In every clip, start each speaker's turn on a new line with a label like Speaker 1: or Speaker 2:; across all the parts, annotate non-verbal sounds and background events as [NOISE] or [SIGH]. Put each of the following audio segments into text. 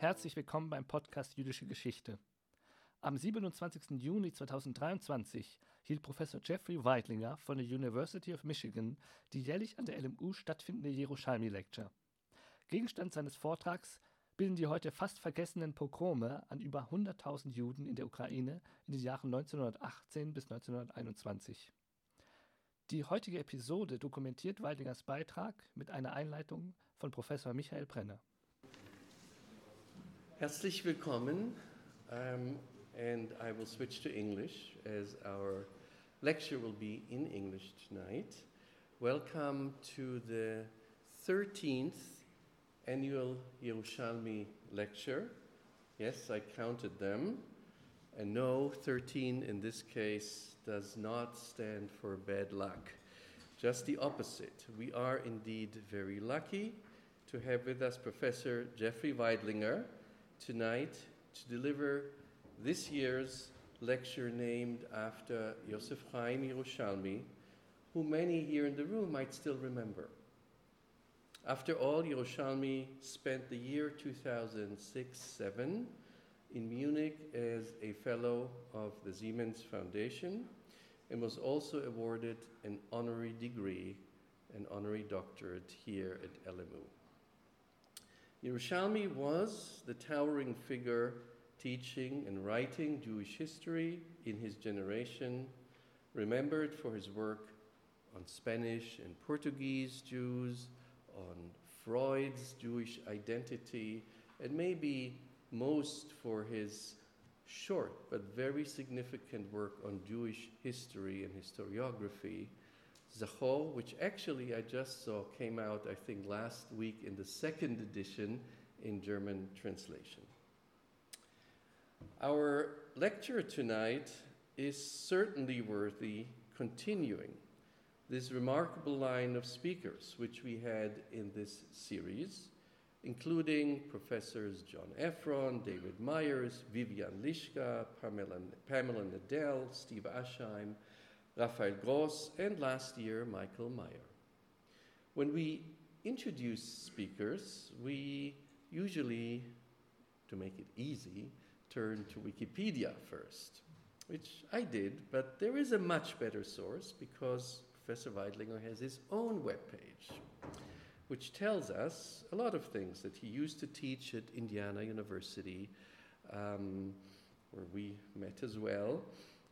Speaker 1: Herzlich willkommen beim Podcast Jüdische Geschichte. Am 27. Juni 2023 hielt Professor Jeffrey Weidlinger von der University of Michigan die jährlich an der LMU stattfindende Jerusalmi Lecture. Gegenstand seines Vortrags bilden die heute fast vergessenen Pogrome an über 100.000 Juden in der Ukraine in den Jahren 1918 bis 1921. Die heutige Episode dokumentiert Weidlingers Beitrag mit einer Einleitung von Professor Michael Brenner.
Speaker 2: Herzlich willkommen, um, and I will switch to English as our lecture will be in English tonight. Welcome to the 13th annual Yerushalmi lecture. Yes, I counted them. And no, 13 in this case does not stand for bad luck. Just the opposite. We are indeed very lucky to have with us Professor Jeffrey Veidlinger tonight to deliver this year's lecture named after Yosef Chaim Yerushalmi, who many here in the room might still remember. After all, Yerushalmi spent the year 2006 7 in Munich as a fellow of the Siemens Foundation and was also awarded an honorary degree, an honorary doctorate here at LMU. Yerushalmi was the towering figure teaching and writing Jewish history in his generation, remembered for his work on Spanish and Portuguese Jews, on Freud's Jewish identity, and maybe most for his short but very significant work on Jewish history and historiography, Zakhor, which actually I just saw came out, I think, last week in the second edition in German translation. Our lecture tonight is certainly worthy continuing this remarkable line of speakers which we had in this series, including professors John Efron, David Myers, Vivian Liska, Pamela, Pamela Nadell, Steve Aschheim, Raphael Gross, and last year Michael Meyer. When we introduce speakers, we usually, to make it easy, turn to Wikipedia first, which I did, but there is a much better source because Professor Veidlinger has his own webpage, which tells us a lot of things that he used to teach at Indiana University, um, where we met as well.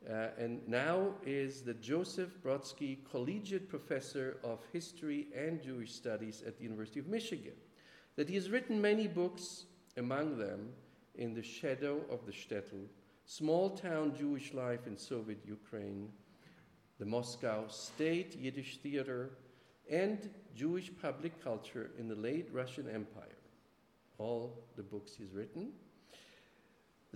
Speaker 2: Uh, and now is the Joseph Brodsky Collegiate Professor of History and Jewish Studies at the University of Michigan. That he has written many books, among them In the Shadow of the Shtetl, Small Town Jewish Life in Soviet Ukraine, the Moscow State Yiddish Theater, and Jewish public culture in the late Russian Empire. All the books he's written.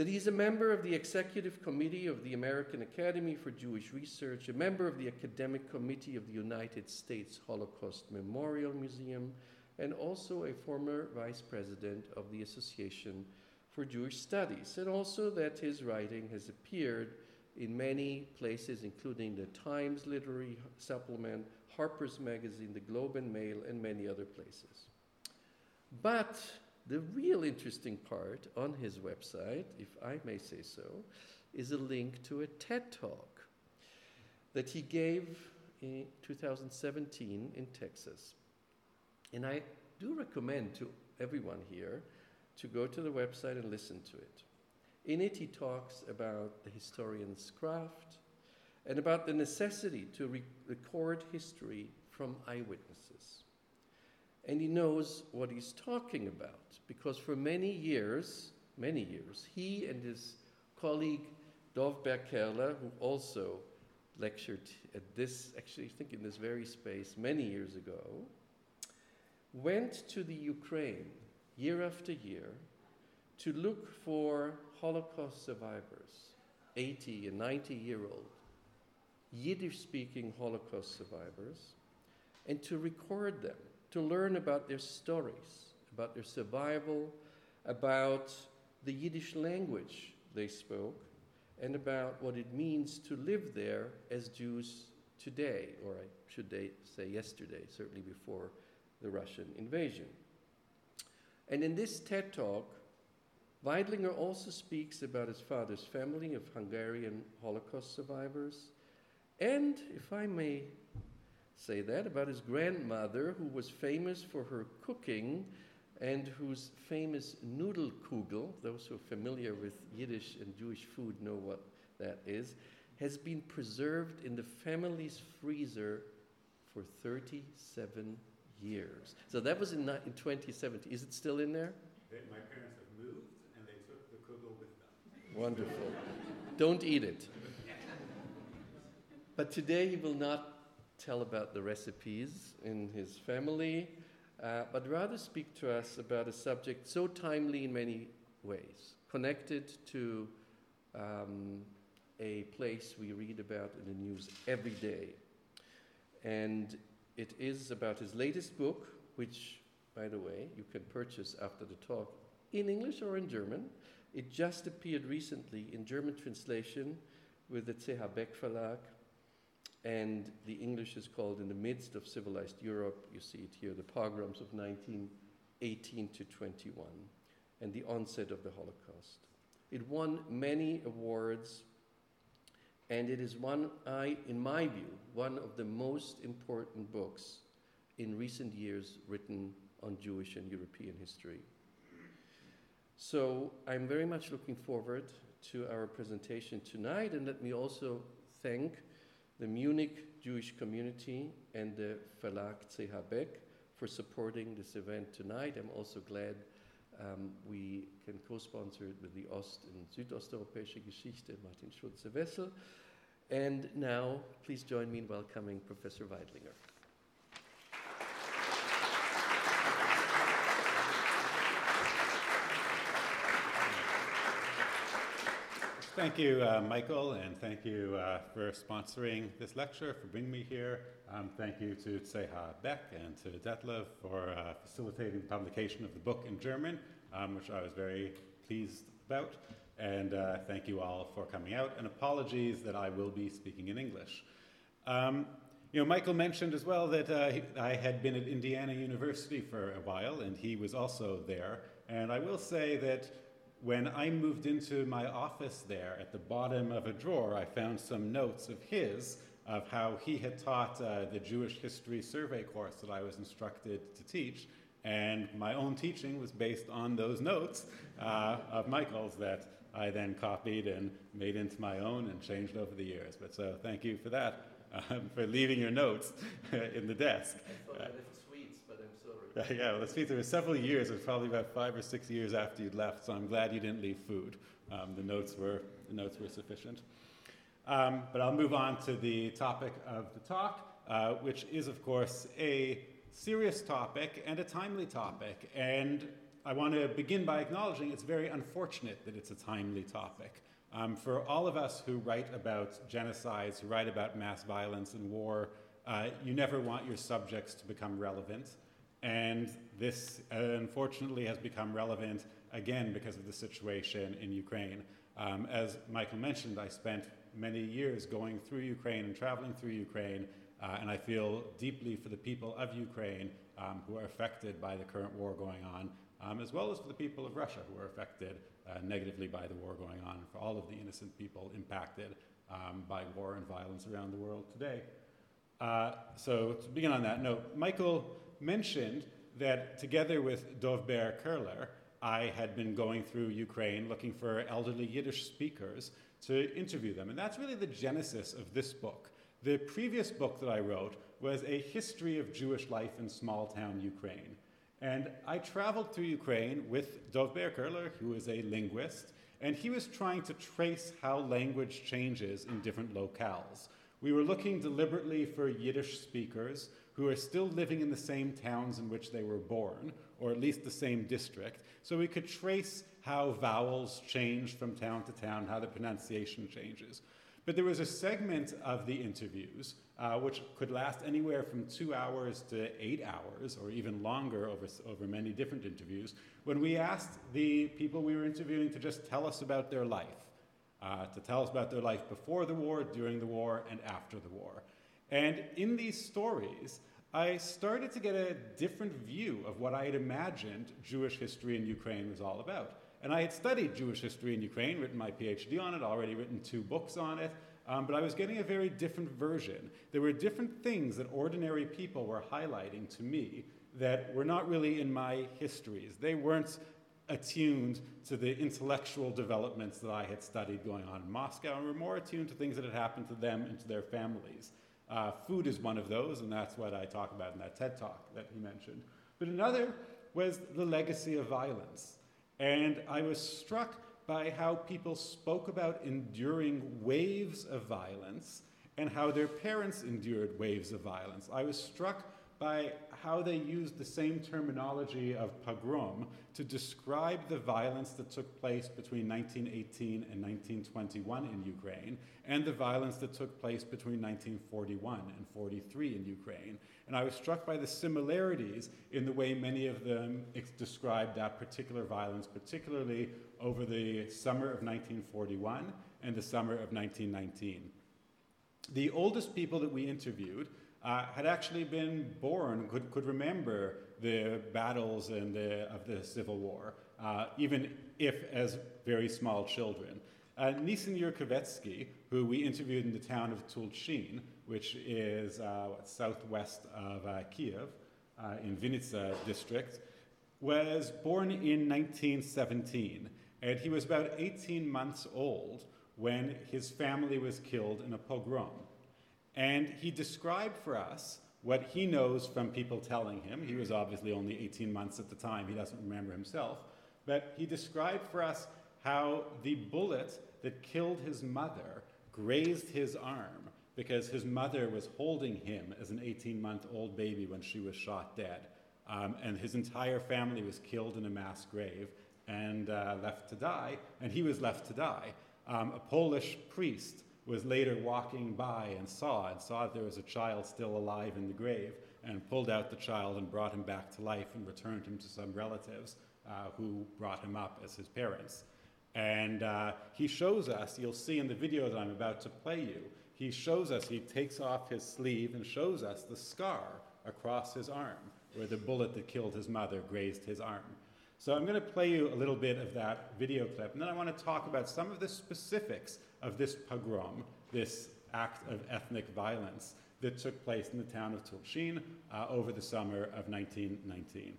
Speaker 2: That he's a member of the Executive Committee of the American Academy for Jewish Research, a member of the Academic Committee of the United States Holocaust Memorial Museum, and also a former vice president of the Association for Jewish Studies, and also that his writing has appeared in many places, including the Times Literary Supplement, Harper's Magazine, the Globe and Mail, and many other places. But the real interesting part on his website, if I may say so, is a link to a TED talk that he gave in 2017 in Texas. And I do recommend to everyone here to go to the website and listen to it. In it, he talks about the historian's craft and about the necessity to re- record history from eyewitnesses. And he knows what he's talking about because for many years, many years, he and his colleague Dovber Kerler, who also lectured at this, actually, I think in this very space many years ago, went to the Ukraine year after year to look for Holocaust survivors, 80 and 90 year old, Yiddish speaking Holocaust survivors, and to record them, to learn about their stories, about their survival, about the Yiddish language they spoke, and about what it means to live there as Jews today, or I should say yesterday, certainly before the Russian invasion. And in this TED talk, Veidlinger also speaks about his father's family of Hungarian Holocaust survivors, and, if I may say that, about his grandmother, who was famous for her cooking and whose famous Nudelkugel, those who are familiar with Yiddish and Jewish food know what that is, has been preserved in the family's freezer for 37 years. So that was in, in 2017. Is it still in there?
Speaker 3: my parents have moved and they took the kugel with them.
Speaker 2: Wonderful. Don't eat it. [LAUGHS] But today he will not tell about the recipes in his family, uh, but rather speak to us about a subject so timely in many ways, connected to um, a place we read about in the news every day. And it is about his latest book, which, by the way, you can purchase after the talk in English or in German. It just appeared recently in German translation with the CH Beck Verlag, and the English is called In the Midst of Civilized Europe. You see it here, the pogroms of 1918 to 21, and the onset of the Holocaust. It won many awards and it is one, I, in my view, one of the most important books in recent years written on Jewish and European history. So I'm very much looking forward to our presentation tonight, and let me also thank the Munich Jewish community and the Verlag CH Beck for supporting this event tonight. I'm also glad um, we can co-sponsor it with the Ost- and Südosteuropäische Geschichte, Martin Schulze-Wessel. And now, please join me in welcoming Professor Veidlinger.
Speaker 3: Thank you, uh, Michael, and thank you uh, for sponsoring this lecture, for bringing me here. Um, thank you to CH Beck and to Detlev for uh, facilitating the publication of the book in German, um, which I was very pleased about. And uh, thank you all for coming out, and apologies that I will be speaking in English. Um, you know, Michael mentioned as well that uh, I had been at Indiana University for a while, and he was also there. And I will say that when I moved into my office there, at the bottom of a drawer, I found some notes of his of how he had taught uh, the Jewish History Survey course that I was instructed to teach. And my own teaching was based on those notes uh, of Michael's that I then copied and made into my own and changed over the years. But so thank you for that, um, for leaving your notes [LAUGHS] in the desk.
Speaker 2: I thought uh, sweets, but I'm sorry. [LAUGHS]
Speaker 3: yeah, well, sweets, there were several years. It was probably about five or six years after you'd left, so I'm glad you didn't leave food. Um, the, notes were, the notes were sufficient. Um, but I'll move on to the topic of the talk, uh, which is, of course, a serious topic and a timely topic. And I want to begin by acknowledging it's very unfortunate that it's a timely topic. Um, for all of us who write about genocides, who write about mass violence and war, uh, you never want your subjects to become relevant. And this, uh, unfortunately, has become relevant again because of the situation in Ukraine. Um, as Michael mentioned, I spent many years going through Ukraine and traveling through Ukraine, uh, and I feel deeply for the people of Ukraine um, who are affected by the current war going on um, as well as for the people of Russia who are affected uh, negatively by the war going on, for all of the innocent people impacted um, by war and violence around the world today. Uh, so, to begin on that note, Michael mentioned that together with Dovber Kerler, I had been going through Ukraine looking for elderly Yiddish speakers to interview them. And that's really the genesis of this book. The previous book that I wrote was a history of Jewish life in small town Ukraine. And I traveled through Ukraine with Dovber Kerler, who is a linguist, and he was trying to trace how language changes in different locales. We were looking deliberately for Yiddish speakers who are still living in the same towns in which they were born, or at least the same district, so we could trace how vowels change from town to town, how the pronunciation changes. But there was a segment of the interviews uh, which could last anywhere from two hours to eight hours, or even longer over, over many different interviews, when we asked the people we were interviewing to just tell us about their life, uh, to tell us about their life before the war, during the war, and after the war. And in these stories, I started to get a different view of what I had imagined Jewish history in Ukraine was all about. And I had studied Jewish history in Ukraine, written my PhD on it, already written two books on it, um, but I was getting a very different version. There were different things that ordinary people were highlighting to me that were not really in my histories. They weren't attuned to the intellectual developments that I had studied going on in Moscow and were more attuned to things that had happened to them and to their families. Uh, food is one of those, and that's what I talk about in that TED talk that he mentioned. But another was the legacy of violence. And I was struck by how people spoke about enduring waves of violence and how their parents endured waves of violence. I was struck by how they used the same terminology of pogrom to describe the violence that took place between 1918 and 1921 in Ukraine and the violence that took place between 1941 and 43 in Ukraine. And I was struck by the similarities in the way many of them described that particular violence, particularly over the summer of 1941 and the summer of 1919. The oldest people that we interviewed uh, had actually been born, could, could remember the battles the, of the Civil War, uh, even if as very small children. Uh, Nisan Yurkovetsky, who we interviewed in the town of Tulchin, which is uh, what, southwest of uh, Kiev, uh, in Vinnytsia district, was born in 1917, and he was about 18 months old when his family was killed in a pogrom. And he described for us what he knows from people telling him. He was obviously only 18 months at the time, he doesn't remember himself. But he described for us how the bullet that killed his mother grazed his arm because his mother was holding him as an 18 month old baby when she was shot dead. Um, and his entire family was killed in a mass grave and uh, left to die, and he was left to die. Um, a Polish priest was later walking by and saw and saw that there was a child still alive in the grave and pulled out the child and brought him back to life and returned him to some relatives uh, who brought him up as his parents. And uh, he shows us, you'll see in the video that I'm about to play you, he shows us, he takes off his sleeve and shows us the scar across his arm where the bullet that killed his mother grazed his arm. So I'm going to play you a little bit of that video clip, and then I want to talk about some of the specifics of this pogrom, this act of ethnic violence that took place in the town of Tulchin uh, over the summer of 1919.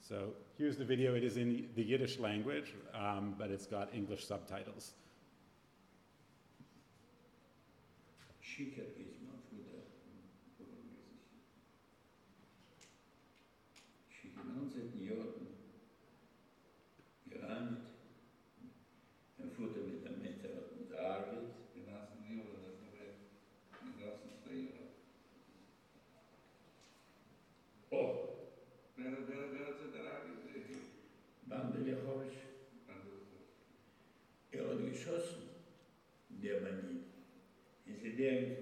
Speaker 3: So here's the video. It is in the Yiddish language, um, but it's got English subtitles.
Speaker 4: dentro deppure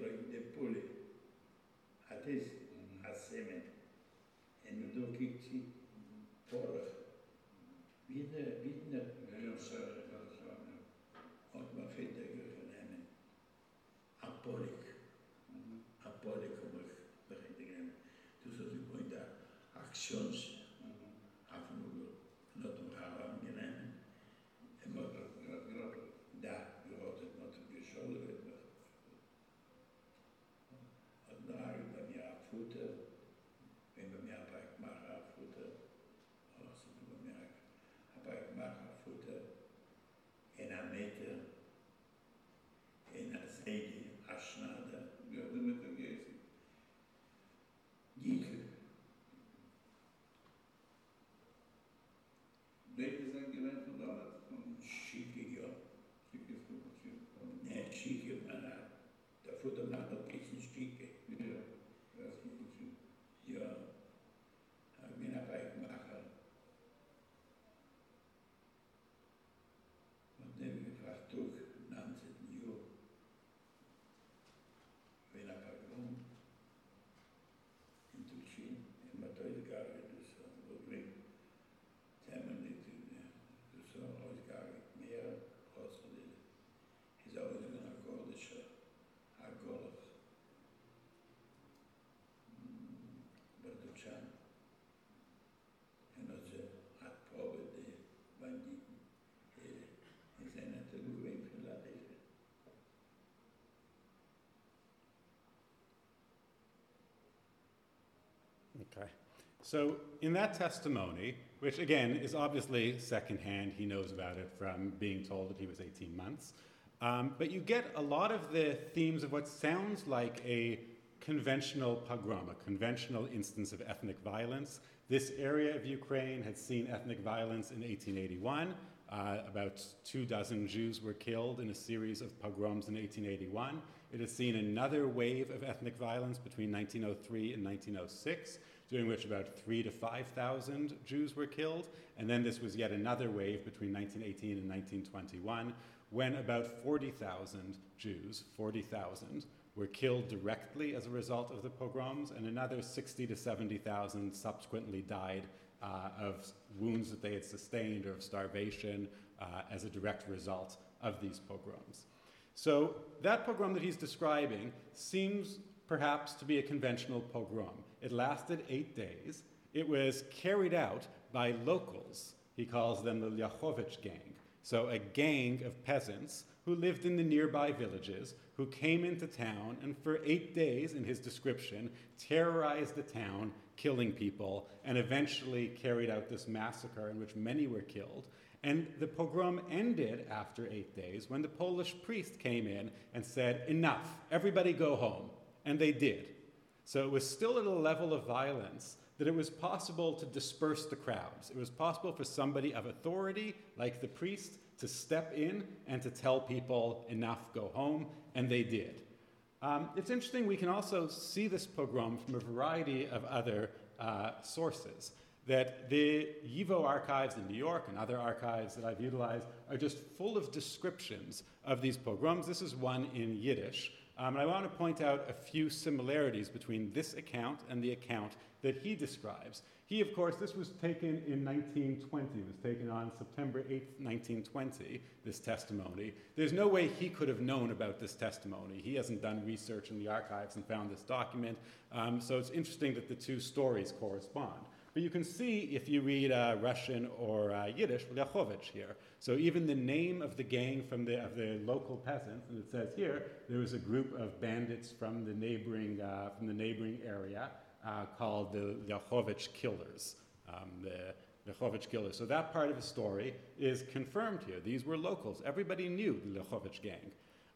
Speaker 4: They present
Speaker 3: Okay. So, in that testimony, which again is obviously secondhand, he knows about it from being told that he was 18 months, um, but you get a lot of the themes of what sounds like a conventional pogrom, a conventional instance of ethnic violence. This area of Ukraine had seen ethnic violence in 1881. Uh, about two dozen Jews were killed in a series of pogroms in 1881. It has seen another wave of ethnic violence between 1903 and 1906, during which about three to 5,000 Jews were killed. And then this was yet another wave between 1918 and 1921, when about 40,000 Jews, 40,000, were killed directly as a result of the pogroms, and another 60 to 70,000 subsequently died uh, of wounds that they had sustained or of starvation uh, as a direct result of these pogroms. So that pogrom that he's describing seems perhaps to be a conventional pogrom. It lasted eight days. It was carried out by locals. He calls them the Lyachovich gang. So a gang of peasants who lived in the nearby villages, who came into town and for eight days, in his description, terrorized the town, killing people, and eventually carried out this massacre in which many were killed. And the pogrom ended after eight days when the Polish priest came in and said, Enough, everybody go home. And they did. So it was still at a level of violence that it was possible to disperse the crowds. It was possible for somebody of authority, like the priest, to step in and to tell people, Enough, go home. And they did. Um, it's interesting, we can also see this pogrom from a variety of other uh, sources that the YIVO archives in New York and other archives that I've utilized are just full of descriptions of these pogroms. This is one in Yiddish. Um, and I want to point out a few similarities between this account and the account that he describes. He, of course, this was taken in 1920. It was taken on September 8, 1920, this testimony. There's no way he could have known about this testimony. He hasn't done research in the archives and found this document. Um, so it's interesting that the two stories correspond. But you can see if you read uh, Russian or uh, Yiddish, Lyachovich here. So even the name of the gang from the, of the local peasants, and it says here, there was a group of bandits from the neighboring, uh, from the neighboring area uh, called the Lyachovich Killers. Um, the Lyachovich Killers. So that part of the story is confirmed here. These were locals. Everybody knew the Lyachovich gang.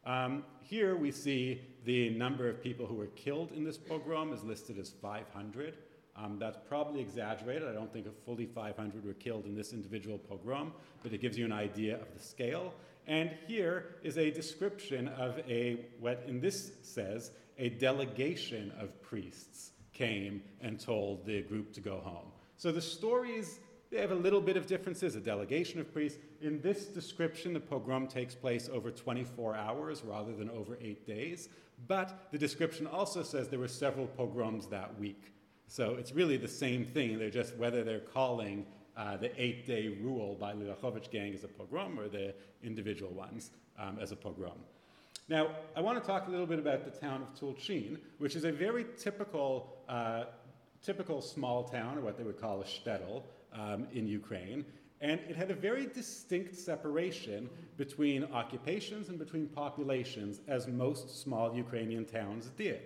Speaker 3: Um, here we see the number of people who were killed in this pogrom is listed as 500. Um, that's probably exaggerated. I don't think a fully 500 were killed in this individual pogrom, but it gives you an idea of the scale. And here is a description of a, what in this says, a delegation of priests came and told the group to go home. So the stories, they have a little bit of differences. A delegation of priests. In this description, the pogrom takes place over 24 hours rather than over eight days. But the description also says there were several pogroms that week. So it's really the same thing. They're just whether they're calling uh, the eight day rule by the gang as a pogrom or the individual ones um, as a pogrom. Now, I want to talk a little bit about the town of Tulchin, which is a very typical, uh, typical small town, or what they would call a shtetl, um, in Ukraine. And it had a very distinct separation between occupations and between populations, as most small Ukrainian towns did.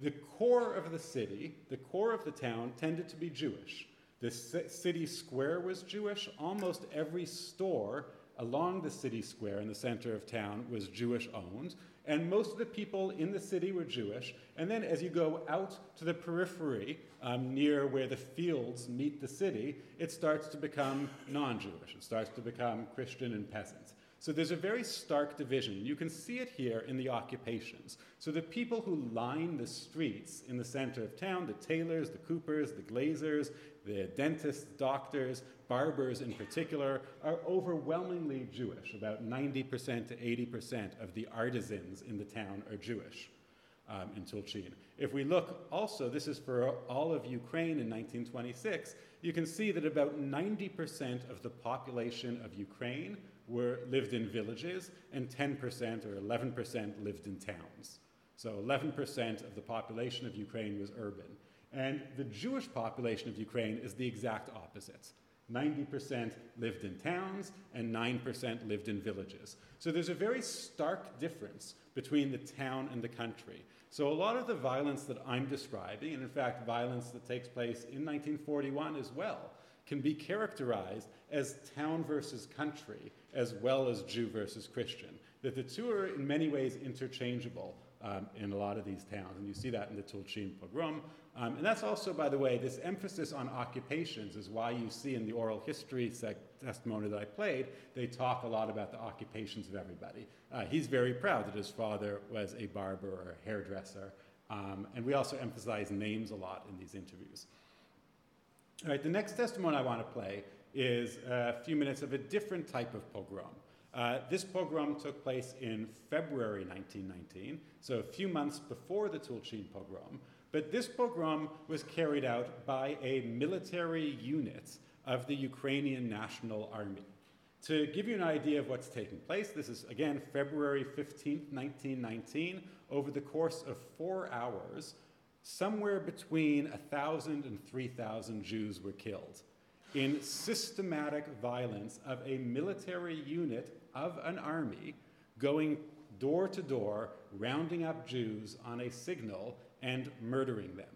Speaker 3: The core of the city, the core of the town, tended to be Jewish. The city square was Jewish. Almost every store along the city square in the center of town was Jewish owned. And most of the people in the city were Jewish. And then as you go out to the periphery, um, near where the fields meet the city, it starts to become non Jewish. It starts to become Christian and peasants. So there's a very stark division. You can see it here in the occupations. So the people who line the streets in the center of town, the tailors, the coopers, the glazers, the dentists, doctors, barbers in particular, are overwhelmingly Jewish. About 90% to 80% of the artisans in the town are Jewish. Um, in Tulchin. If we look also, this is for all of Ukraine in 1926, you can see that about 90% of the population of Ukraine were, lived in villages, and 10% or 11% lived in towns. So 11% of the population of Ukraine was urban. And the Jewish population of Ukraine is the exact opposite. 90% lived in towns, and 9% lived in villages. So there's a very stark difference between the town and the country. So a lot of the violence that I'm describing, and in fact, violence that takes place in 1941 as well, can be characterized as town versus country, as well as Jew versus Christian. That the two are in many ways interchangeable um, in a lot of these towns, and you see that in the Tulchin pogrom. Um, and that's also, by the way, this emphasis on occupations is why you see in the oral history testimony that I played, they talk a lot about the occupations of everybody. Uh, he's very proud that his father was a barber or a hairdresser, um, and we also emphasize names a lot in these interviews. All right, the next testimony I want to play is a few minutes of a different type of pogrom. Uh, this pogrom took place in February 1919, so a few months before the Tulchin pogrom, but this pogrom was carried out by a military unit of the Ukrainian National Army. To give you an idea of what's taking place, this is again February 15, 1919. Over the course of four hours, somewhere between 1,000 and 3,000 Jews were killed in systematic violence of a military unit of an army going door to door, rounding up Jews on a signal and murdering them.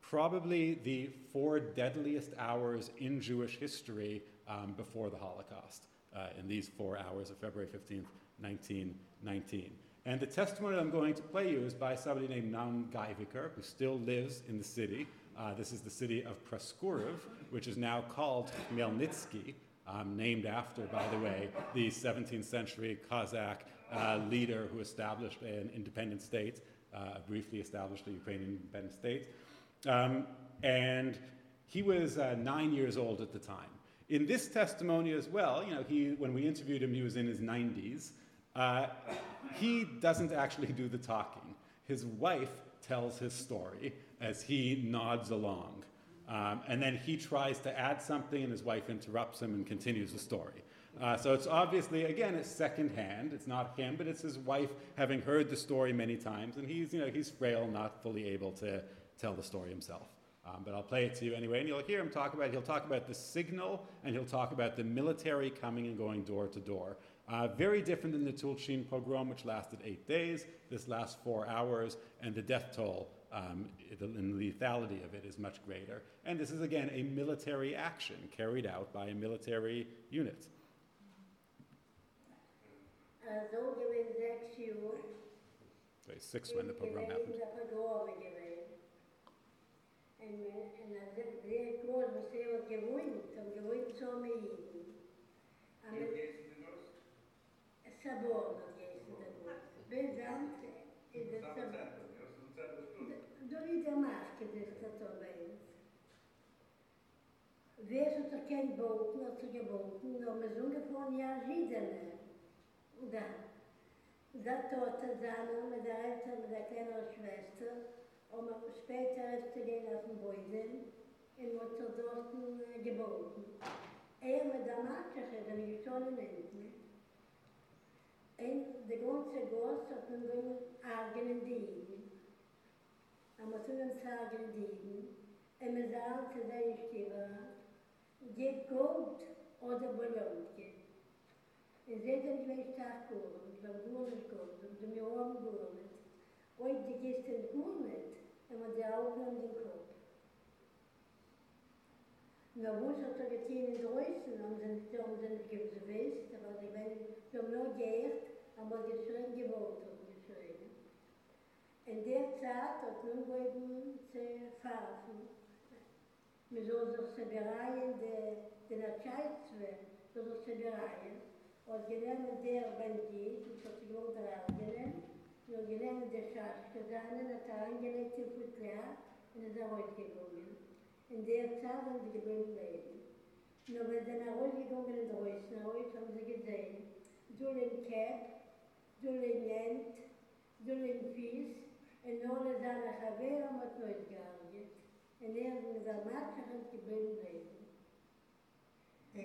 Speaker 3: Probably the four deadliest hours in Jewish history um, before the Holocaust, uh, in these four hours of February 15th, 1919. And the testimony I'm going to play you is by somebody named Naum Gaiviker, who still lives in the city. Uh, this is the city of Proskuriv, which is now called Khmelnytsky, um, named after, by the way, the 17th century Cossack uh, leader who established an independent state, uh, briefly established a Ukrainian independent state. Um, and he was uh, nine years old at the time. In this testimony as well, you know, he, when we interviewed him, he was in his 90s. Uh, he doesn't actually do the talking. His wife tells his story as he nods along. Um, and then he tries to add something, and his wife interrupts him and continues the story. Uh, so it's obviously, again, it's secondhand. It's not him, but it's his wife having heard the story many times, and he's, you know, he's frail, not fully able to tell the story himself. Um, but I'll play it to you anyway, and you'll hear him talk about. He'll talk about the signal, and he'll talk about the military coming and going door to door. Uh, very different than the Tulchin pogrom, which lasted eight days. This lasts four hours, and the death toll um, and the lethality of it is much greater. And this is again a military action carried out by a military unit. Sorry, six when the pogrom happened. En, en als ik weer koos, was heel gewoond, om gewoond zo mee eten. En sabor Der ist der Maske, der ist der Torwelt. Wer hat er kein Boten, hat er geboten, nur mit so ungefähr ein Jahr Riedel. Und da, da tot er seine, mit der Eltern, mit der kleinen Schwester, und man später ist er gehen auf den Beuden, in er dort geboten. Er mit der Maske, er hat mich schon in Enten. Und der ganze Gott hat mir so einen eigenen Dienst. am tunen sagen degen em zaal ze ze די geba gut oder bolonke in zeden gleich tag kommen und beim gurmen kommt und dem jorn gurmen oi de gesten gurmen em de augen den kop na wos hat er geteen in deutschen und den turm den gibs weis aber die wenn so no geert aber geschrein geworden In der Zeit hat nun gegeben zu fahren. Mir so so se bereien de de na chaitswe, so so se bereien. Und gelern der Bandi, die so viel unter der genommen, die gelern der Schaschke, da er angelegt taran gelegt in Kutlea, in der Zerroit gegungen. In der Zeit haben sie gewinnt leben. Nur wenn sie nach Hause gegangen in Reus, nach Reus haben sie gesehen, du in Kepp, du in Jent, du in Fies, אין נאָר זאַנע חבר מאַטויט גאַנגע, אין ער דעם מאַטש פון צבונד וועג.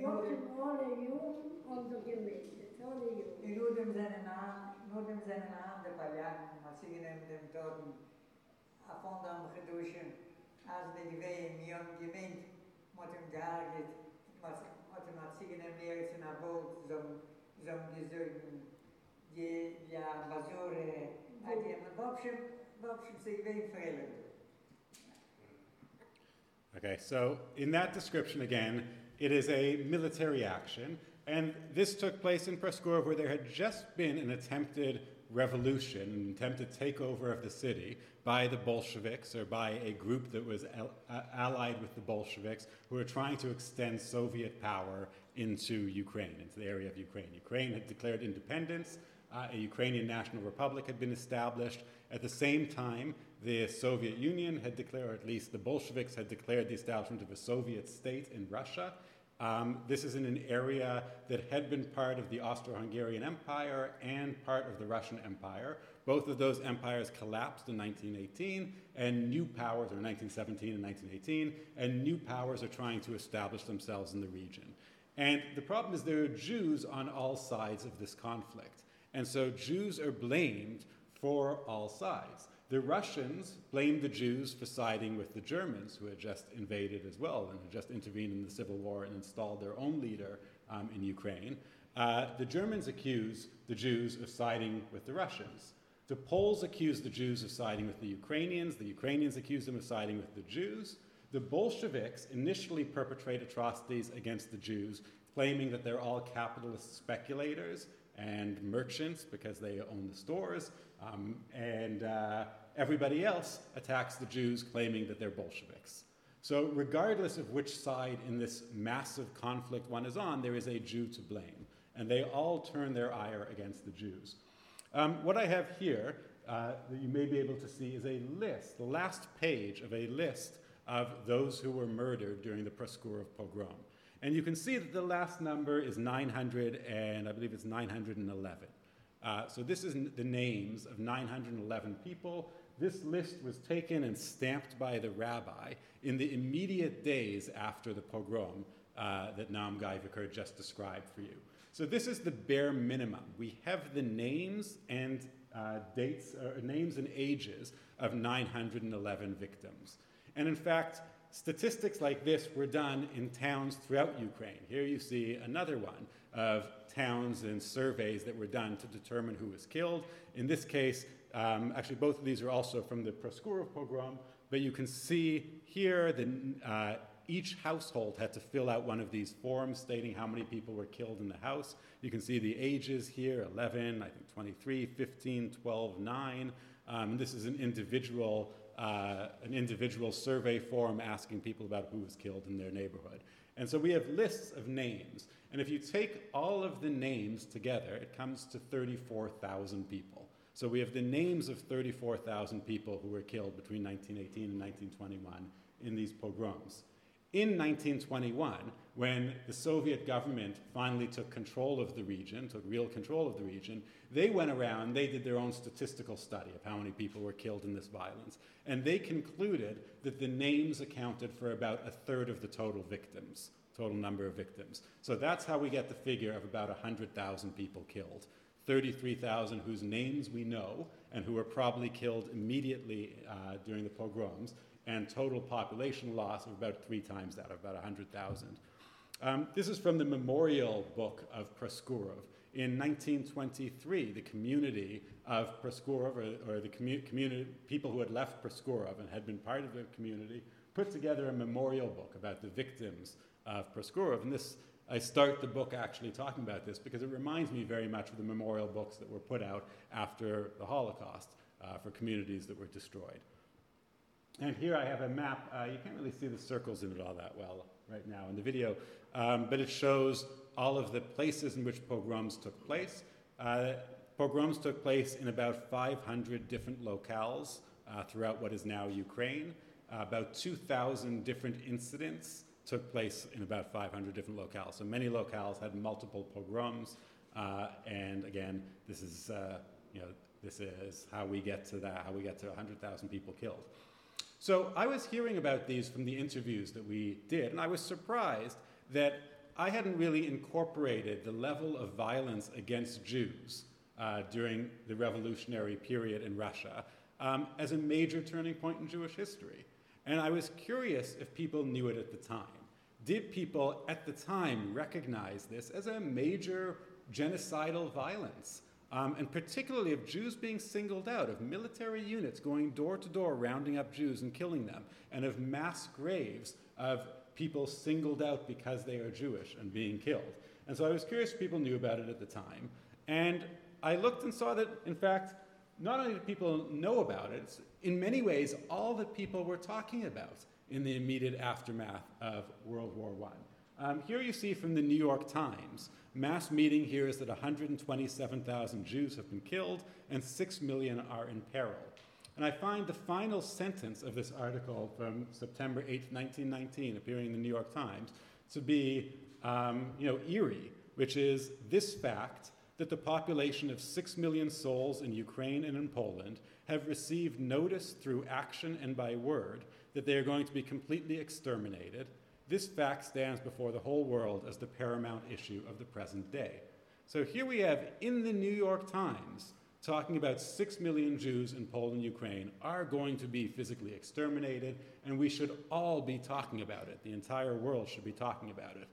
Speaker 3: יאָך מאָל יום און דעם גמייט, מאָל יום. איך וואָלט
Speaker 5: דעם זאַנע נאָך, וואָלט דעם זאַנע נאָך דעם באַלאַך פון dem אין דעם גאַרטן. אַ פונד אַן גדוש. אַז די וועג אין יום גיינג, מאָט דעם גאַג, וואָס מאָט דעם מאַטיין אין דער צו נאָב דעם dem gezeugen die ja was gore dem в общем, заявление
Speaker 3: Okay, so in that description again, it is a military action, and this took place in Proskurov where there had just been an attempted revolution, an attempted takeover of the city by the Bolsheviks or by a group that was uh, allied with the Bolsheviks who were trying to extend Soviet power into Ukraine, into the area of Ukraine. Ukraine had declared independence, uh, a Ukrainian national republic had been established. At the same time, the Soviet Union had declared, or at least the Bolsheviks had declared the establishment of a Soviet state in Russia. Um, this is in an area that had been part of the Austro Hungarian Empire and part of the Russian Empire. Both of those empires collapsed in 1918, and new powers, or 1917 and 1918, and new powers are trying to establish themselves in the region. And the problem is there are Jews on all sides of this conflict. And so Jews are blamed for all sides. The Russians blamed the Jews for siding with the Germans, who had just invaded as well and had just intervened in the civil war and installed their own leader um, in Ukraine. Uh, the Germans accuse the Jews of siding with the Russians. The Poles accuse the Jews of siding with the Ukrainians. The Ukrainians accuse them of siding with the Jews. The Bolsheviks initially perpetrate atrocities against the Jews, claiming that they're all capitalist speculators and merchants because they own the stores. Um, and uh, everybody else attacks the Jews, claiming that they're Bolsheviks. So, regardless of which side in this massive conflict one is on, there is a Jew to blame. And they all turn their ire against the Jews. Um, what I have here uh, that you may be able to see is a list, the last page of a list of those who were murdered during the Proskurov pogrom. And you can see that the last number is 900, and I believe it's 911. Uh, so this is the names of 911 people. This list was taken and stamped by the rabbi in the immediate days after the pogrom uh, that Naum Gaivikar just described for you. So this is the bare minimum. We have the names and uh, dates, or names and ages of 911 victims. And in fact, statistics like this were done in towns throughout Ukraine. Here you see another one of towns and surveys that were done to determine who was killed. In this case, um, actually, both of these are also from the Proskurov pogrom, but you can see here that uh, each household had to fill out one of these forms stating how many people were killed in the house. You can see the ages here 11, I think 23, 15, 12, 9. Um, this is an individual, uh, an individual survey form asking people about who was killed in their neighborhood. And so we have lists of names. And if you take all of the names together, it comes to 34,000 people. So we have the names of 34,000 people who were killed between 1918 and 1921 in these pogroms. In 1921, when the Soviet government finally took control of the region, took real control of the region, they went around, they did their own statistical study of how many people were killed in this violence. And they concluded that the names accounted for about a third of the total victims total number of victims. So that's how we get the figure of about 100,000 people killed. 33,000 whose names we know and who were probably killed immediately uh, during the pogroms, and total population loss of about three times that, of about 100,000. Um, this is from the memorial book of Proskurov. In 1923, the community of Proskurov, or, or the commu- community, people who had left Proskurov and had been part of the community, put together a memorial book about the victims of Proskurov. And this, I start the book actually talking about this because it reminds me very much of the memorial books that were put out after the Holocaust uh, for communities that were destroyed. And here I have a map. Uh, you can't really see the circles in it all that well right now in the video, um, but it shows all of the places in which pogroms took place. Uh, pogroms took place in about 500 different locales uh, throughout what is now Ukraine. Uh, about 2,000 different incidents took place in about 500 different locales. So many locales had multiple pogroms, uh, and again, this is uh, you know this is how we get to that, how we get to 100,000 people killed. So I was hearing about these from the interviews that we did, and I was surprised that I hadn't really incorporated the level of violence against Jews uh, during the revolutionary period in Russia um, as a major turning point in Jewish history. And I was curious if people knew it at the time. did people at the time recognize this as a major genocidal violence? Um, and particularly of Jews being singled out, of military units going door to door, rounding up Jews and killing them, and of mass graves of people singled out because they are Jewish and being killed. And so I was curious if people knew about it at the time. And I looked and saw that, in fact, not only did people know about it, in many ways, all that people were talking about in the immediate aftermath of World War I. Um, here you see from the New York Times mass meeting here is that 127,000 Jews have been killed and 6 million are in peril. And I find the final sentence of this article from September 8, 1919, appearing in the New York Times, to be um, you know, eerie, which is this fact that the population of 6 million souls in Ukraine and in Poland have received notice through action and by word that they are going to be completely exterminated. This fact stands before the whole world as the paramount issue of the present day. So here we have in the New York Times talking about six million Jews in Poland, and Ukraine are going to be physically exterminated, and we should all be talking about it. The entire world should be talking about it.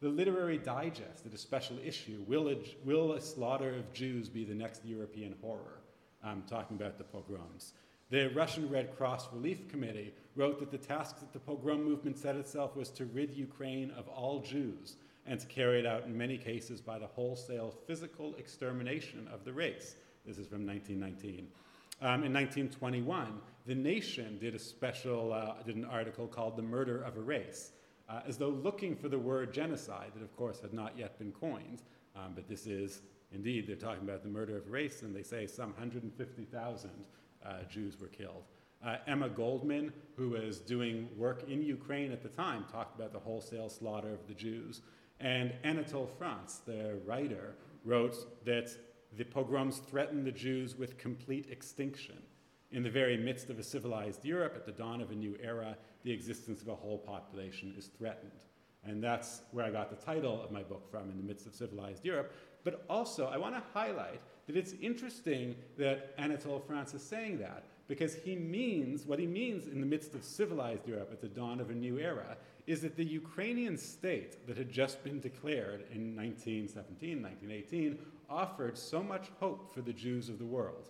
Speaker 3: The Literary Digest did a special issue Will a, will a slaughter of Jews be the next European horror? Um, talking about the pogroms. The Russian Red Cross Relief Committee wrote that the task that the pogrom movement set itself was to rid Ukraine of all Jews and to carry it out in many cases by the wholesale physical extermination of the race. This is from 1919. Um, in 1921, The Nation did a special, uh, did an article called The Murder of a Race, uh, as though looking for the word genocide that, of course, had not yet been coined. Um, but this is, indeed, they're talking about the murder of race, and they say some 150,000 uh, Jews were killed. Uh, Emma Goldman, who was doing work in Ukraine at the time, talked about the wholesale slaughter of the Jews. And Anatole France, the writer, wrote that the pogroms threatened the Jews with complete extinction. In the very midst of a civilized Europe, at the dawn of a new era, the existence of a whole population is threatened. And that's where I got the title of my book from, In the Midst of Civilized Europe. But also, I want to highlight that it's interesting that Anatole France is saying that, because he means, what he means in the midst of civilized Europe at the dawn of a new era, is that the Ukrainian state that had just been declared in 1917, 1918, offered so much hope for the Jews of the world.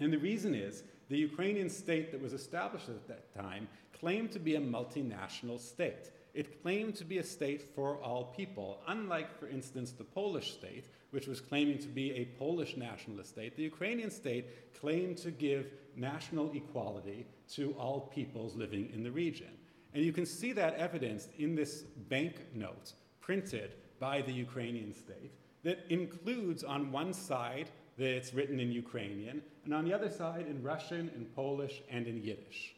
Speaker 3: And the reason is the Ukrainian state that was established at that time claimed to be a multinational state. It claimed to be a state for all people, unlike, for instance, the Polish state, which was claiming to be a Polish nationalist state. The Ukrainian state claimed to give national equality to all peoples living in the region. And you can see that evidenced in this banknote printed by the Ukrainian state that includes on one side that it's written in Ukrainian, and on the other side in Russian, in Polish, and in Yiddish.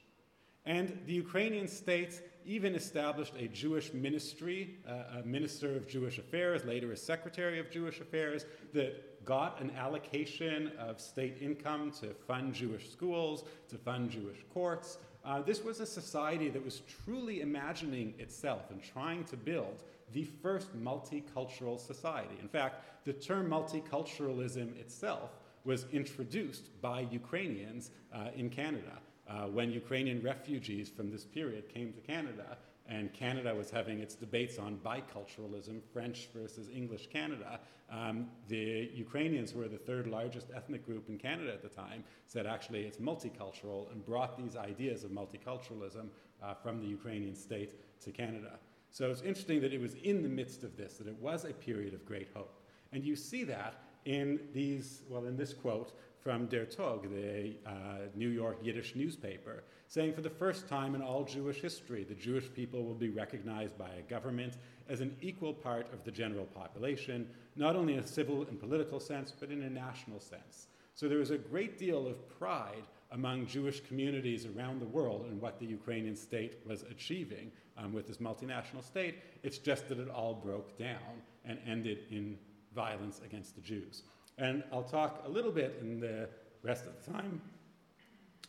Speaker 3: And the Ukrainian state even established a Jewish ministry, uh, a minister of Jewish affairs, later a secretary of Jewish affairs, that got an allocation of state income to fund Jewish schools, to fund Jewish courts. Uh, this was a society that was truly imagining itself and trying to build the first multicultural society. In fact, the term multiculturalism itself was introduced by Ukrainians uh, in Canada. Uh, when Ukrainian refugees from this period came to Canada, and Canada was having its debates on biculturalism, French versus English Canada, um, the Ukrainians, who were the third largest ethnic group in Canada at the time, said actually it's multicultural and brought these ideas of multiculturalism uh, from the Ukrainian state to Canada. So it's interesting that it was in the midst of this, that it was a period of great hope. And you see that in these, well, in this quote from Der Tog, the uh, New York Yiddish newspaper, saying for the first time in all Jewish history, the Jewish people will be recognized by a government as an equal part of the general population, not only in a civil and political sense, but in a national sense. So there was a great deal of pride among Jewish communities around the world in what the Ukrainian state was achieving um, with this multinational state. It's just that it all broke down and ended in violence against the Jews. And I'll talk a little bit in the rest of the time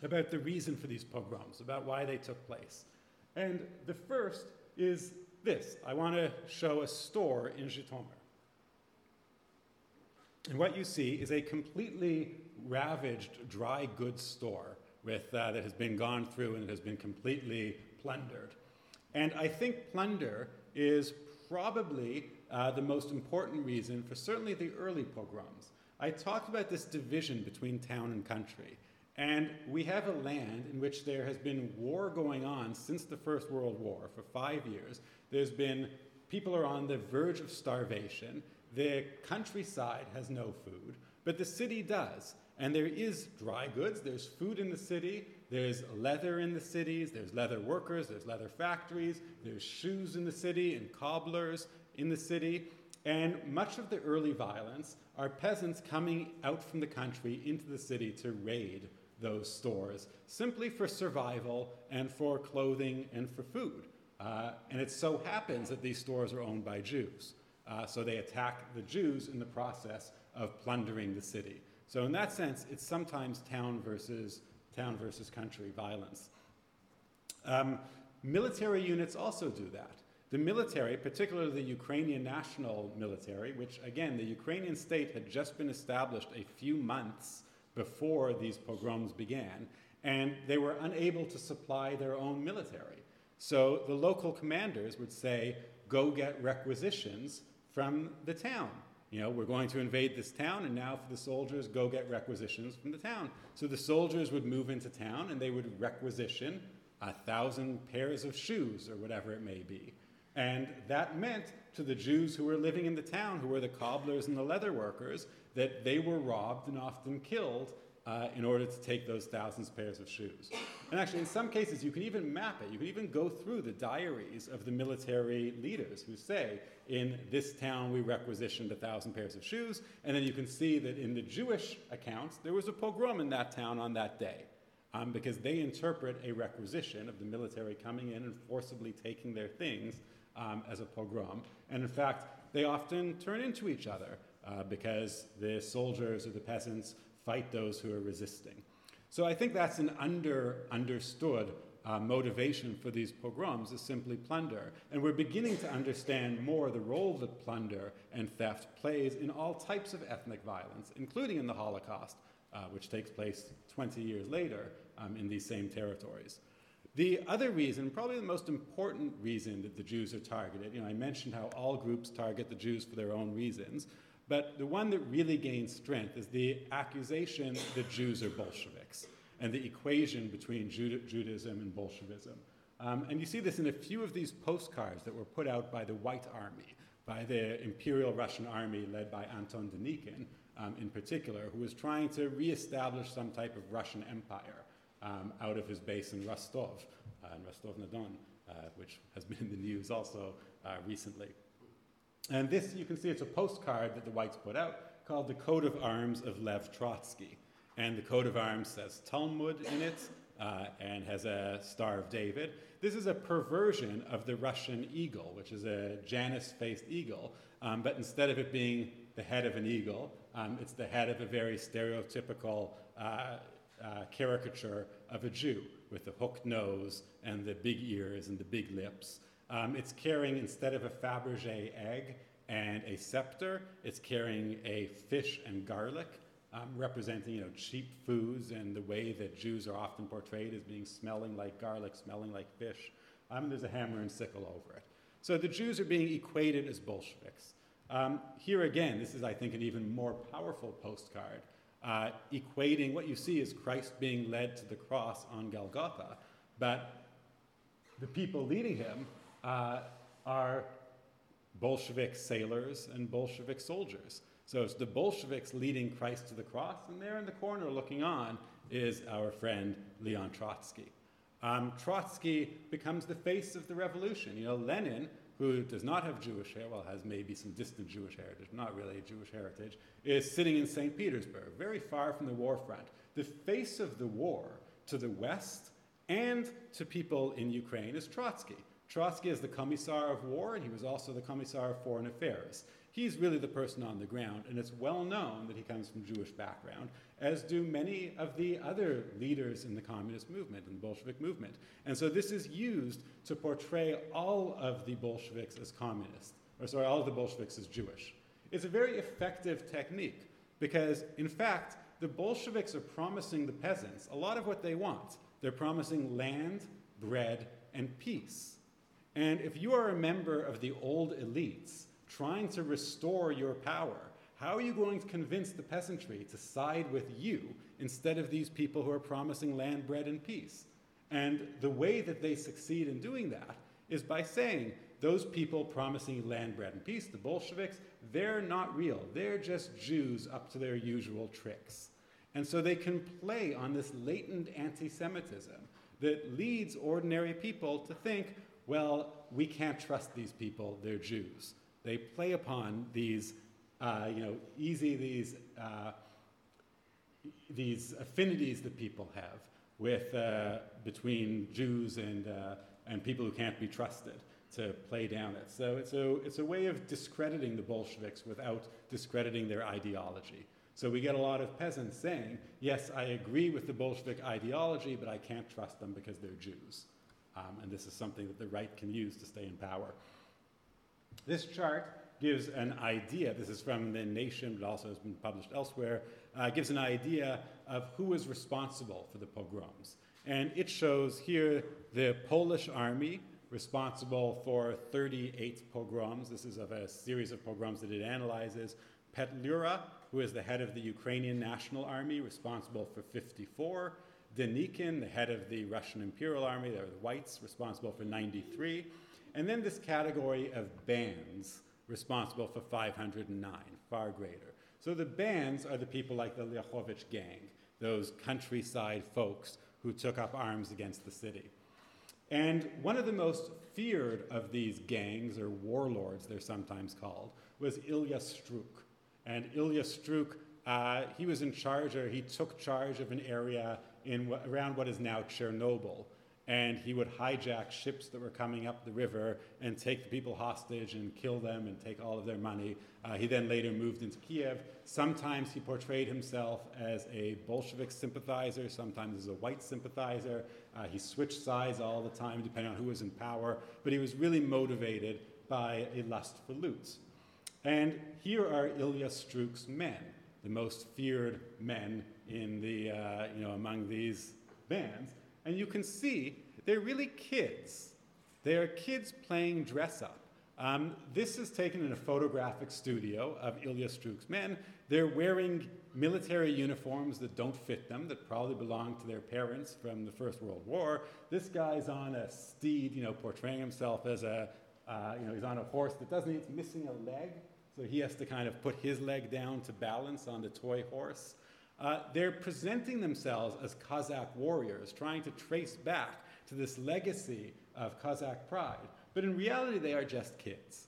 Speaker 3: about the reason for these pogroms, about why they took place. And the first is this I want to show a store in Zhytomyr. And what you see is a completely ravaged dry goods store with, uh, that has been gone through and has been completely plundered. And I think plunder is probably uh, the most important reason for certainly the early pogroms. I talked about this division between town and country. And we have a land in which there has been war going on since the First World War for five years. There's been, people are on the verge of starvation. The countryside has no food, but the city does. And there is dry goods, there's food in the city, there's leather in the cities, there's leather workers, there's leather factories, there's shoes in the city and cobblers in the city. And much of the early violence are peasants coming out from the country into the city to raid those stores simply for survival and for clothing and for food. Uh, and it so happens that these stores are owned by Jews. Uh, so they attack the Jews in the process of plundering the city. So in that sense, it's sometimes town versus town versus country violence. Um, military units also do that. The military, particularly the Ukrainian national military, which again, the Ukrainian state had just been established a few months before these pogroms began, and they were unable to supply their own military. So the local commanders would say, go get requisitions from the town. You know, we're going to invade this town, and now for the soldiers, go get requisitions from the town. So the soldiers would move into town and they would requisition a thousand pairs of shoes or whatever it may be. And that meant to the Jews who were living in the town, who were the cobblers and the leather workers, that they were robbed and often killed uh, in order to take those thousands pairs of shoes. And actually, in some cases, you can even map it. You can even go through the diaries of the military leaders who say, in this town we requisitioned a thousand pairs of shoes, and then you can see that in the Jewish accounts, there was a pogrom in that town on that day. Um, because they interpret a requisition of the military coming in and forcibly taking their things um, as a pogrom. And in fact, they often turn into each other uh, because the soldiers or the peasants fight those who are resisting. So I think that's an under understood uh, motivation for these pogroms is simply plunder. And we're beginning to understand more the role that plunder and theft plays in all types of ethnic violence, including in the Holocaust, uh, which takes place 20 years later um, in these same territories. The other reason, probably the most important reason that the Jews are targeted, you know, I mentioned how all groups target the Jews for their own reasons, but the one that really gains strength is the accusation that Jews are Bolsheviks and the equation between Judaism and Bolshevism. Um, and you see this in a few of these postcards that were put out by the White Army, by the Imperial Russian Army led by Anton Denikin um, in particular, who was trying to reestablish some type of Russian empire um, out of his base in Rostov, uh, in Rostov-na-Don, uh, which has been in the news also uh, recently. And this, you can see, it's a postcard that the Whites put out called the Coat of Arms of Lev Trotsky. And the coat of arms says Talmud in it uh, and has a Star of David. This is a perversion of the Russian eagle, which is a Janus faced eagle. Um, but instead of it being the head of an eagle, um, it's the head of a very stereotypical uh, uh, caricature of a Jew with the hooked nose and the big ears and the big lips. Um, it's carrying, instead of a Fabergé egg and a scepter, it's carrying a fish and garlic um, representing you know, cheap foods and the way that Jews are often portrayed as being smelling like garlic, smelling like fish. Um, there's a hammer and sickle over it. So the Jews are being equated as Bolsheviks. Um, here again, this is, I think, an even more powerful postcard, uh, equating what you see as Christ being led to the cross on Golgotha, but the people leading him uh, are Bolshevik sailors and Bolshevik soldiers. So it's the Bolsheviks leading Christ to the cross, and there in the corner looking on is our friend Leon Trotsky. Um, Trotsky becomes the face of the revolution. You know, Lenin, who does not have Jewish hair, well, has maybe some distant Jewish heritage, not really Jewish heritage, is sitting in St. Petersburg, very far from the war front. The face of the war to the West and to people in Ukraine is Trotsky. Trotsky is the Commissar of War, and he was also the Commissar of Foreign Affairs he's really the person on the ground, and it's well known that he comes from Jewish background, as do many of the other leaders in the communist movement and the Bolshevik movement. And so this is used to portray all of the Bolsheviks as communists, or sorry, all of the Bolsheviks as Jewish. It's a very effective technique because, in fact, the Bolsheviks are promising the peasants a lot of what they want. They're promising land, bread, and peace. And if you are a member of the old elites trying to restore your power, how are you going to convince the peasantry to side with you instead of these people who are promising land, bread, and peace? And the way that they succeed in doing that is by saying, those people promising land, bread, and peace, the Bolsheviks, they're not real. They're just Jews up to their usual tricks. And so they can play on this latent anti Semitism that leads ordinary people to think, well, we can't trust these people, they're Jews. They play upon these, uh, you know, easy, these, uh, these affinities that people have with, uh, between Jews and, uh, and people who can't be trusted to play down it. So it's a, it's a way of discrediting the Bolsheviks without discrediting their ideology. So we get a lot of peasants saying, yes, I agree with the Bolshevik ideology, but I can't trust them because they're Jews. Um, and this is something that the right can use to stay in power. This chart gives an idea, this is from The Nation, but also has been published elsewhere, uh, gives an idea of who is responsible for the pogroms. And it shows here the Polish army responsible for 38 pogroms. This is of a series of pogroms that it analyzes. Petlura, who is the head of the Ukrainian National Army, responsible for 54. Denikin, the head of the Russian Imperial Army, they're the whites, responsible for 93. And then this category of bands, responsible for 509, far greater. So the bands are the people like the Lyachovich gang, those countryside folks who took up arms against the city. And one of the most feared of these gangs, or warlords they're sometimes called, was Ilya Struk. And Ilya Struk, uh, he was in charge, or he took charge of an area in around what is now Chernobyl. And he would hijack ships that were coming up the river and take the people hostage and kill them and take all of their money. Uh, he then later moved into Kiev. Sometimes he portrayed himself as a Bolshevik sympathizer, sometimes as a white sympathizer. Uh, he switched sides all the time, depending on who was in power, but he was really motivated by a lust for loot. And here are Ilya Struk's men, the most feared men in the, uh, you know, among these bands. And you can see they're really kids. They are kids playing dress up. Um, this is taken in a photographic studio of Ilya Struk's men. They're wearing military uniforms that don't fit them, that probably belong to their parents from the First World War. This guy's on a steed, you know, portraying himself as a, uh, you know, he's on a horse that doesn't, it's missing a leg, so he has to kind of put his leg down to balance on the toy horse. Uh, they're presenting themselves as Cossack warriors, trying to trace back to this legacy of Cossack pride. But in reality, they are just kids.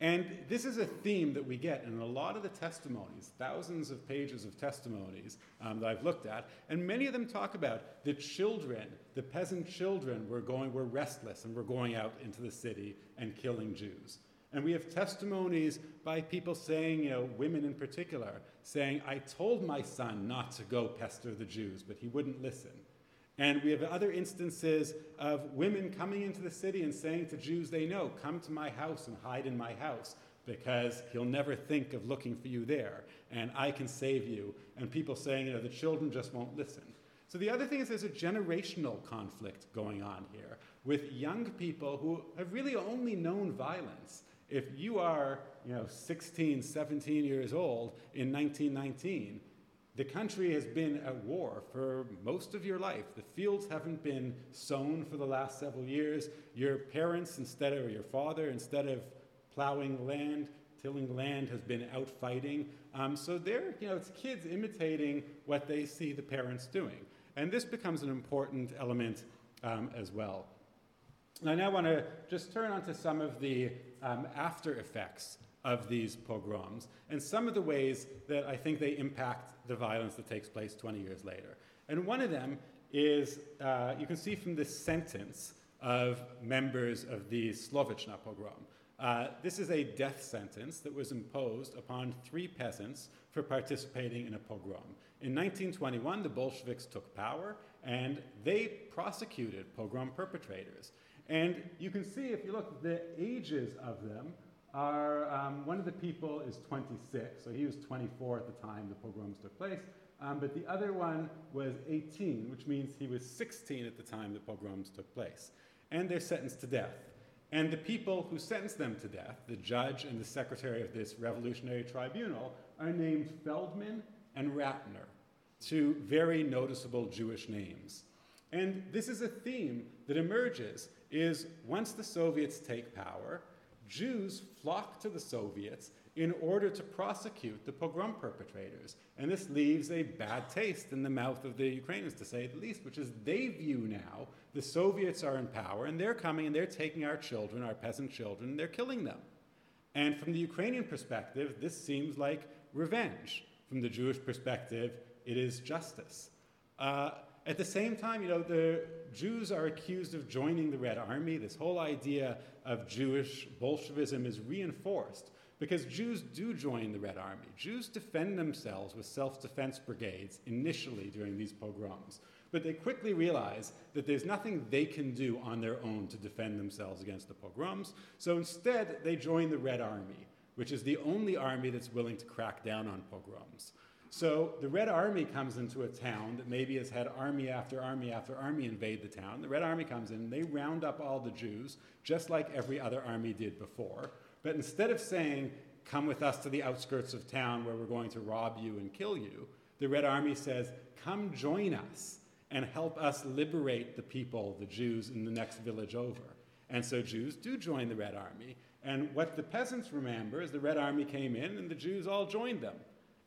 Speaker 3: And this is a theme that we get in a lot of the testimonies, thousands of pages of testimonies um, that I've looked at, and many of them talk about the children, the peasant children were going, were restless and were going out into the city and killing Jews. And we have testimonies by people saying, you know, women in particular, saying, I told my son not to go pester the Jews, but he wouldn't listen. And we have other instances of women coming into the city and saying to Jews they know, Come to my house and hide in my house, because he'll never think of looking for you there, and I can save you. And people saying, you know, the children just won't listen. So the other thing is there's a generational conflict going on here with young people who have really only known violence. If you are, you know, 16, 17 years old in 1919, the country has been at war for most of your life. The fields haven't been sown for the last several years. Your parents, instead of your father, instead of plowing land, tilling land, has been out fighting. Um, so they're, you know, it's kids imitating what they see the parents doing. And this becomes an important element um, as well. And I now want to just turn on to some of the um, after effects of these pogroms and some of the ways that I think they impact the violence that takes place 20 years later. And one of them is uh, you can see from this sentence of members of the Slovichna pogrom. Uh, this is a death sentence that was imposed upon three peasants for participating in a pogrom. In 1921, the Bolsheviks took power and they prosecuted pogrom perpetrators. And you can see, if you look, the ages of them are um, one of the people is 26, so he was 24 at the time the pogroms took place. Um, but the other one was 18, which means he was 16 at the time the pogroms took place. And they're sentenced to death. And the people who sentenced them to death, the judge and the secretary of this revolutionary tribunal, are named Feldman and Ratner, two very noticeable Jewish names. And this is a theme that emerges is once the Soviets take power, Jews flock to the Soviets in order to prosecute the pogrom perpetrators. And this leaves a bad taste in the mouth of the Ukrainians, to say the least, which is they view now the Soviets are in power and they're coming and they're taking our children, our peasant children, and they're killing them. And from the Ukrainian perspective, this seems like revenge. From the Jewish perspective, it is justice. Uh, at the same time, you know, the Jews are accused of joining the Red Army. This whole idea of Jewish Bolshevism is reinforced because Jews do join the Red Army. Jews defend themselves with self defense brigades initially during these pogroms. But they quickly realize that there's nothing they can do on their own to defend themselves against the pogroms. So instead, they join the Red Army, which is the only army that's willing to crack down on pogroms. So the Red Army comes into a town that maybe has had army after army after army invade the town. The Red Army comes in, they round up all the Jews, just like every other army did before. But instead of saying, come with us to the outskirts of town where we're going to rob you and kill you, the Red Army says, come join us and help us liberate the people, the Jews, in the next village over. And so Jews do join the Red Army. And what the peasants remember is the Red Army came in and the Jews all joined them.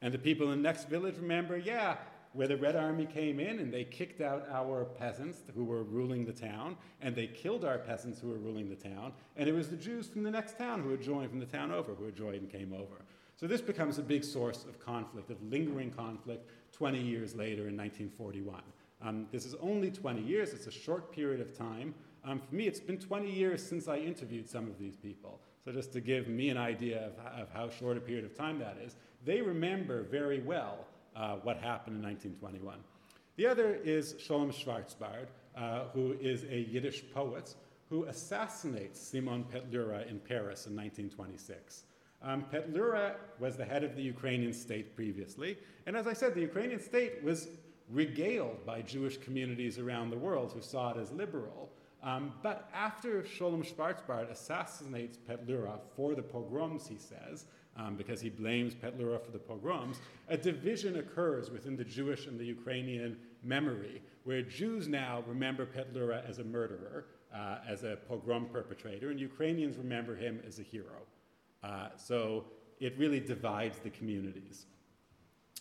Speaker 3: And the people in the next village remember, yeah, where the Red Army came in and they kicked out our peasants who were ruling the town, and they killed our peasants who were ruling the town, and it was the Jews from the next town who had joined from the town over, who had joined and came over. So this becomes a big source of conflict, of lingering conflict 20 years later in 1941. Um, this is only 20 years, it's a short period of time. Um, for me, it's been 20 years since I interviewed some of these people. So, just to give me an idea of, of how short a period of time that is, they remember very well uh, what happened in 1921. The other is Sholem Schwarzbard, uh, who is a Yiddish poet who assassinates Simon Petlura in Paris in 1926. Um, Petlura was the head of the Ukrainian state previously, and as I said, the Ukrainian state was regaled by Jewish communities around the world who saw it as liberal. Um, but after Sholem Schwarzbard assassinates Petlura for the pogroms, he says, um, because he blames Petlura for the pogroms, a division occurs within the Jewish and the Ukrainian memory, where Jews now remember Petlura as a murderer, uh, as a pogrom perpetrator, and Ukrainians remember him as a hero. Uh, so it really divides the communities.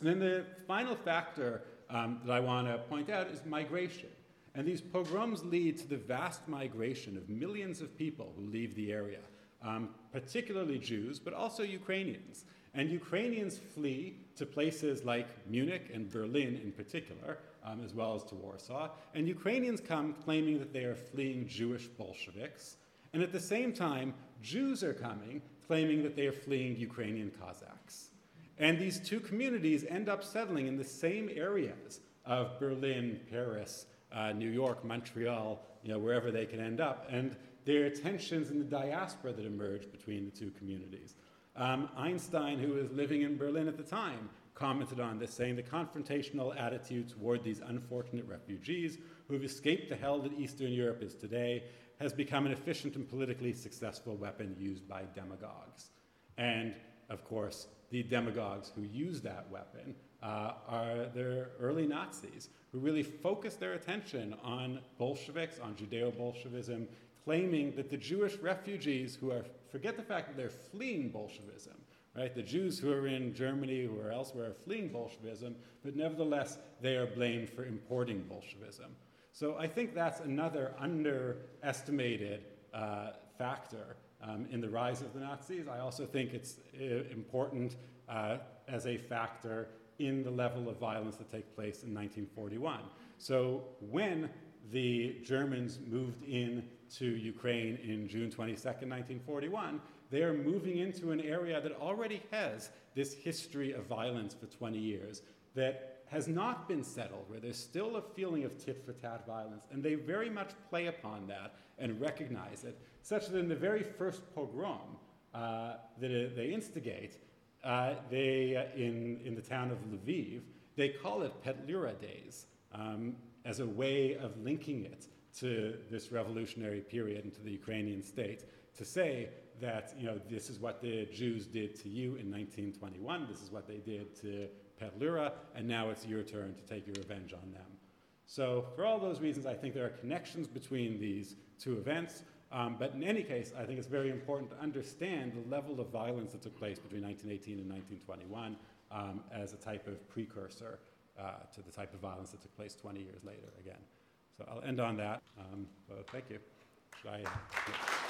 Speaker 3: And then the final factor um, that I want to point out is migration. And these pogroms lead to the vast migration of millions of people who leave the area um, particularly Jews, but also Ukrainians. And Ukrainians flee to places like Munich and Berlin in particular, um, as well as to Warsaw. And Ukrainians come claiming that they are fleeing Jewish Bolsheviks. And at the same time, Jews are coming claiming that they are fleeing Ukrainian Cossacks. And these two communities end up settling in the same areas of Berlin, Paris, uh, New York, Montreal, you know, wherever they can end up. And there are tensions in the diaspora that emerge between the two communities. Um, Einstein, who was living in Berlin at the time, commented on this, saying the confrontational attitude toward these unfortunate refugees who have escaped the hell that Eastern Europe is today has become an efficient and politically successful weapon used by demagogues. And of course, the demagogues who use that weapon uh, are the early Nazis who really focused their attention on Bolsheviks, on Judeo Bolshevism, claiming that the Jewish refugees who are, forget the fact that they're fleeing Bolshevism, right? The Jews who are in Germany, who are elsewhere, are fleeing Bolshevism, but nevertheless, they are blamed for importing Bolshevism. So I think that's another underestimated uh, factor um, in the rise of the Nazis. I also think it's uh, important uh, as a factor in the level of violence that takes place in 1941. So when the Germans moved in to Ukraine in June 22, 1941, they are moving into an area that already has this history of violence for 20 years that has not been settled, where there's still a feeling of tit for tat violence, and they very much play upon that and recognize it, such that in the very first pogrom uh, that uh, they instigate, uh, they, uh, in, in the town of Lviv, they call it Petlura Days. Um, as a way of linking it to this revolutionary period and to the Ukrainian state to say that you know this is what the Jews did to you in 1921, this is what they did to Petlura, and now it's your turn to take your revenge on them. So for all those reasons, I think there are connections between these two events. Um, but in any case, I think it's very important to understand the level of violence that took place between 1918 and 1921 um, as a type of precursor uh, to the type of violence that took place 20 years later again. So I'll end on that. Um, thank you. Should I,